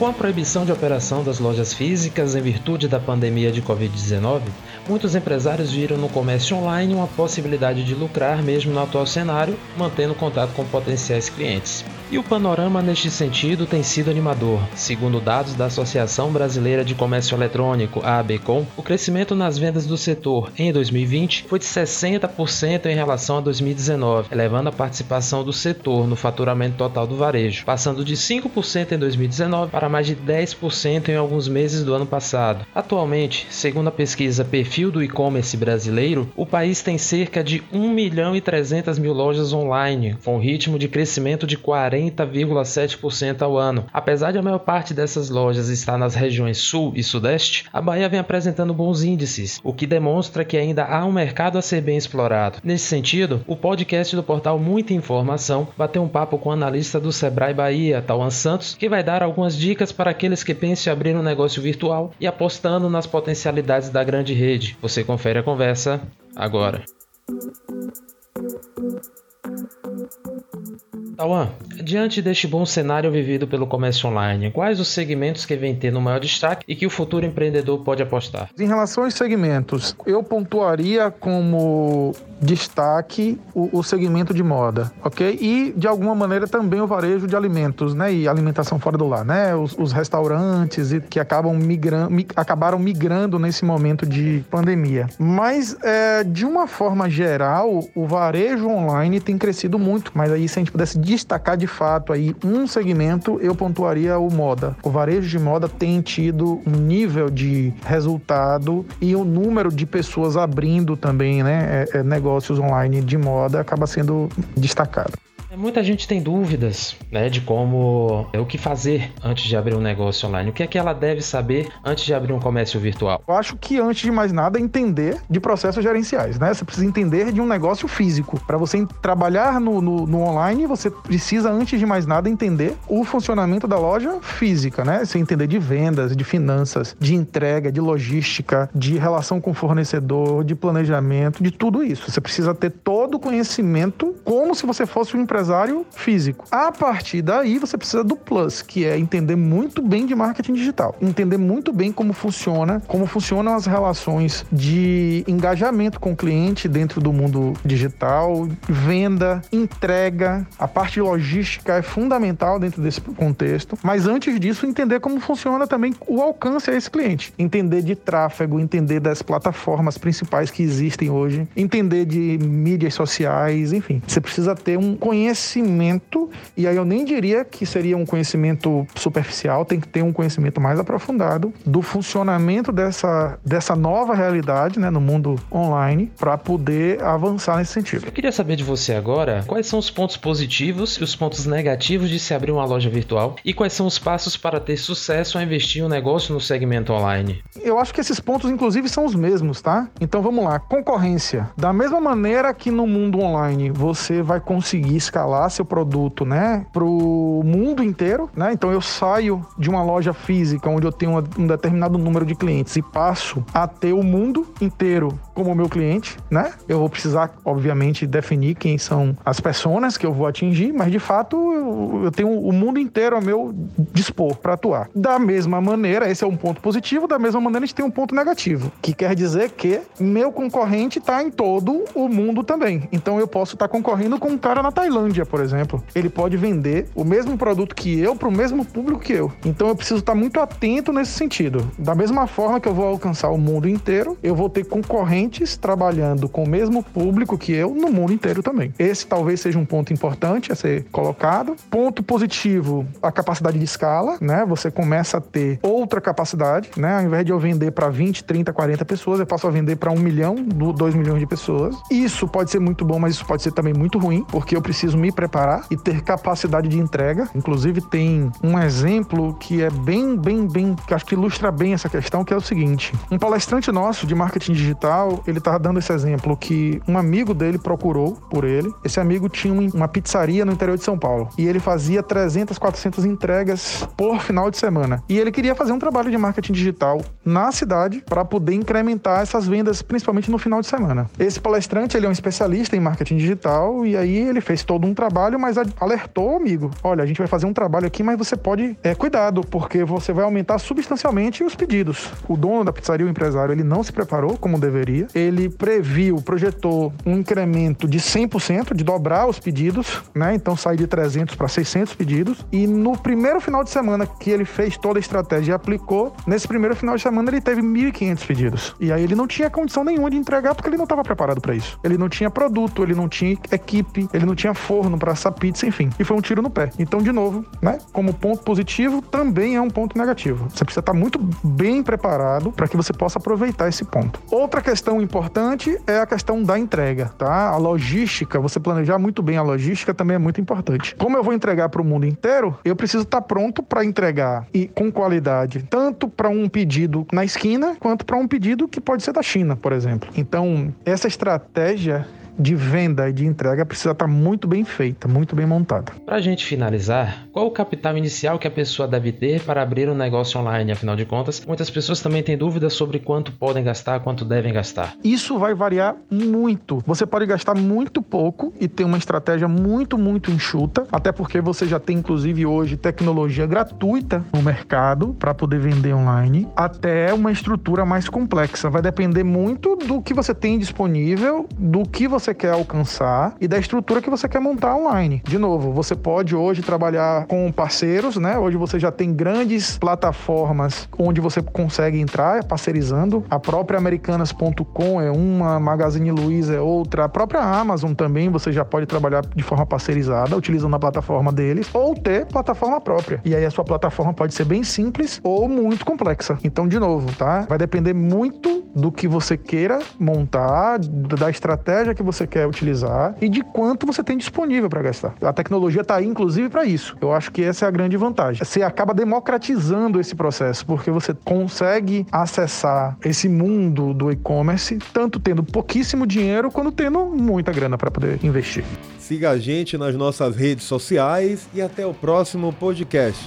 Com a proibição de operação das lojas físicas em virtude da pandemia de Covid-19, muitos empresários viram no comércio online uma possibilidade de lucrar mesmo no atual cenário, mantendo contato com potenciais clientes. E o panorama neste sentido tem sido animador. Segundo dados da Associação Brasileira de Comércio Eletrônico, a ABCOM, o crescimento nas vendas do setor em 2020 foi de 60% em relação a 2019, elevando a participação do setor no faturamento total do varejo, passando de 5% em 2019 para mais de 10% em alguns meses do ano passado. Atualmente, segundo a pesquisa Perfil do E-Commerce Brasileiro, o país tem cerca de 1 milhão e 300 mil lojas online, com ritmo de crescimento de 40 40,7% ao ano. Apesar de a maior parte dessas lojas estar nas regiões Sul e Sudeste, a Bahia vem apresentando bons índices, o que demonstra que ainda há um mercado a ser bem explorado. Nesse sentido, o podcast do portal Muita Informação bateu um papo com o analista do Sebrae Bahia, Tauan Santos, que vai dar algumas dicas para aqueles que pensam em abrir um negócio virtual e apostando nas potencialidades da grande rede. Você confere a conversa agora. Tauan, diante deste bom cenário vivido pelo comércio online, quais os segmentos que vem tendo maior destaque e que o futuro empreendedor pode apostar? Em relação aos segmentos, eu pontuaria como destaque o, o, segmento de moda, ok? E de alguma maneira também o varejo de alimentos, né? E alimentação fora do lar, né? Os, os restaurantes e que acabam migrando, mi, acabaram migrando nesse momento de pandemia. Mas é, de uma forma geral, o varejo online tem crescido muito. Mas aí se a gente pudesse destacar de fato aí um segmento, eu pontuaria o moda. O varejo de moda tem tido um nível de resultado e o número de pessoas abrindo também, né? É, é negócio negócios online de moda acaba sendo destacado. É, muita gente tem dúvidas né, de como é o que fazer antes de abrir um negócio online. O que é que ela deve saber antes de abrir um comércio virtual? Eu acho que antes de mais nada entender de processos gerenciais, né? Você precisa entender de um negócio físico. Para você trabalhar no, no, no, online, você precisa antes de mais nada entender o funcionamento da loja física, né? Você entender de vendas, de finanças, de entrega, de logística, de relação com fornecedor, de planejamento, de tudo isso. Você precisa ter todo o conhecimento como se você fosse um empresário empresário físico. A partir daí, você precisa do plus, que é entender muito bem de marketing digital, entender muito bem como funciona, como funcionam as relações de engajamento com o cliente dentro do mundo digital, venda, entrega, a parte logística é fundamental dentro desse contexto. Mas antes disso, entender como funciona também o alcance a esse cliente, entender de tráfego, entender das plataformas principais que existem hoje, entender de mídias sociais, enfim. Você precisa ter um conhecimento conhecimento, e aí eu nem diria que seria um conhecimento superficial, tem que ter um conhecimento mais aprofundado do funcionamento dessa, dessa nova realidade né, no mundo online para poder avançar nesse sentido. Eu queria saber de você agora quais são os pontos positivos e os pontos negativos de se abrir uma loja virtual e quais são os passos para ter sucesso ao investir um negócio no segmento online. Eu acho que esses pontos, inclusive, são os mesmos, tá? Então vamos lá. Concorrência. Da mesma maneira que no mundo online você vai conseguir escalar escalar seu produto, né, para o mundo inteiro, né? Então eu saio de uma loja física onde eu tenho um determinado número de clientes e passo a ter o mundo inteiro como meu cliente, né? Eu vou precisar, obviamente, definir quem são as pessoas que eu vou atingir, mas de fato eu tenho o mundo inteiro a meu dispor para atuar. Da mesma maneira, esse é um ponto positivo, da mesma maneira a gente tem um ponto negativo, que quer dizer que meu concorrente está em todo o mundo também. Então eu posso estar tá concorrendo com um cara na Tailândia Tailândia, por exemplo, ele pode vender o mesmo produto que eu para o mesmo público que eu. Então eu preciso estar muito atento nesse sentido. Da mesma forma que eu vou alcançar o mundo inteiro, eu vou ter concorrentes trabalhando com o mesmo público que eu no mundo inteiro também. Esse talvez seja um ponto importante a ser colocado. Ponto positivo, a capacidade de escala, né? Você começa a ter outra capacidade, né? Ao invés de eu vender para 20, 30, 40 pessoas, eu passo a vender para um milhão, dois milhões de pessoas. Isso pode ser muito bom, mas isso pode ser também muito ruim, porque eu preciso me preparar e ter capacidade de entrega. Inclusive, tem um exemplo que é bem, bem, bem, que acho que ilustra bem essa questão, que é o seguinte: um palestrante nosso de marketing digital, ele estava dando esse exemplo que um amigo dele procurou por ele. Esse amigo tinha uma pizzaria no interior de São Paulo e ele fazia 300, 400 entregas por final de semana. E ele queria fazer um trabalho de marketing digital na cidade para poder incrementar essas vendas, principalmente no final de semana. Esse palestrante, ele é um especialista em marketing digital e aí ele fez todo um um trabalho, mas alertou, amigo. Olha, a gente vai fazer um trabalho aqui, mas você pode. É, cuidado, porque você vai aumentar substancialmente os pedidos. O dono da pizzaria, o empresário, ele não se preparou como deveria. Ele previu, projetou um incremento de 100%, de dobrar os pedidos, né? Então sair de 300 para 600 pedidos. E no primeiro final de semana que ele fez toda a estratégia e aplicou, nesse primeiro final de semana ele teve 1.500 pedidos. E aí ele não tinha condição nenhuma de entregar porque ele não estava preparado para isso. Ele não tinha produto, ele não tinha equipe, ele não tinha forno para assar pizza, enfim. E foi um tiro no pé. Então, de novo, né? Como ponto positivo, também é um ponto negativo. Você precisa estar muito bem preparado para que você possa aproveitar esse ponto. Outra questão importante é a questão da entrega, tá? A logística, você planejar muito bem a logística também é muito importante. Como eu vou entregar para o mundo inteiro, eu preciso estar pronto para entregar e com qualidade, tanto para um pedido na esquina quanto para um pedido que pode ser da China, por exemplo. Então, essa estratégia de venda e de entrega precisa estar muito bem feita, muito bem montada. Para a gente finalizar, qual o capital inicial que a pessoa deve ter para abrir um negócio online? Afinal de contas, muitas pessoas também têm dúvidas sobre quanto podem gastar, quanto devem gastar. Isso vai variar muito. Você pode gastar muito pouco e ter uma estratégia muito, muito enxuta, até porque você já tem, inclusive, hoje tecnologia gratuita no mercado para poder vender online, até uma estrutura mais complexa. Vai depender muito do que você tem disponível, do que você você quer alcançar e da estrutura que você quer montar online. De novo, você pode hoje trabalhar com parceiros, né? Hoje você já tem grandes plataformas onde você consegue entrar parceirizando. A própria Americanas.com é uma, Magazine Luiza é outra, a própria Amazon também você já pode trabalhar de forma parceirizada, utilizando a plataforma deles, ou ter plataforma própria. E aí a sua plataforma pode ser bem simples ou muito complexa. Então, de novo, tá? Vai depender muito do que você queira montar, da estratégia que você você quer utilizar e de quanto você tem disponível para gastar. A tecnologia está aí, inclusive, para isso. Eu acho que essa é a grande vantagem. Você acaba democratizando esse processo, porque você consegue acessar esse mundo do e-commerce, tanto tendo pouquíssimo dinheiro, quanto tendo muita grana para poder investir. Siga a gente nas nossas redes sociais e até o próximo podcast.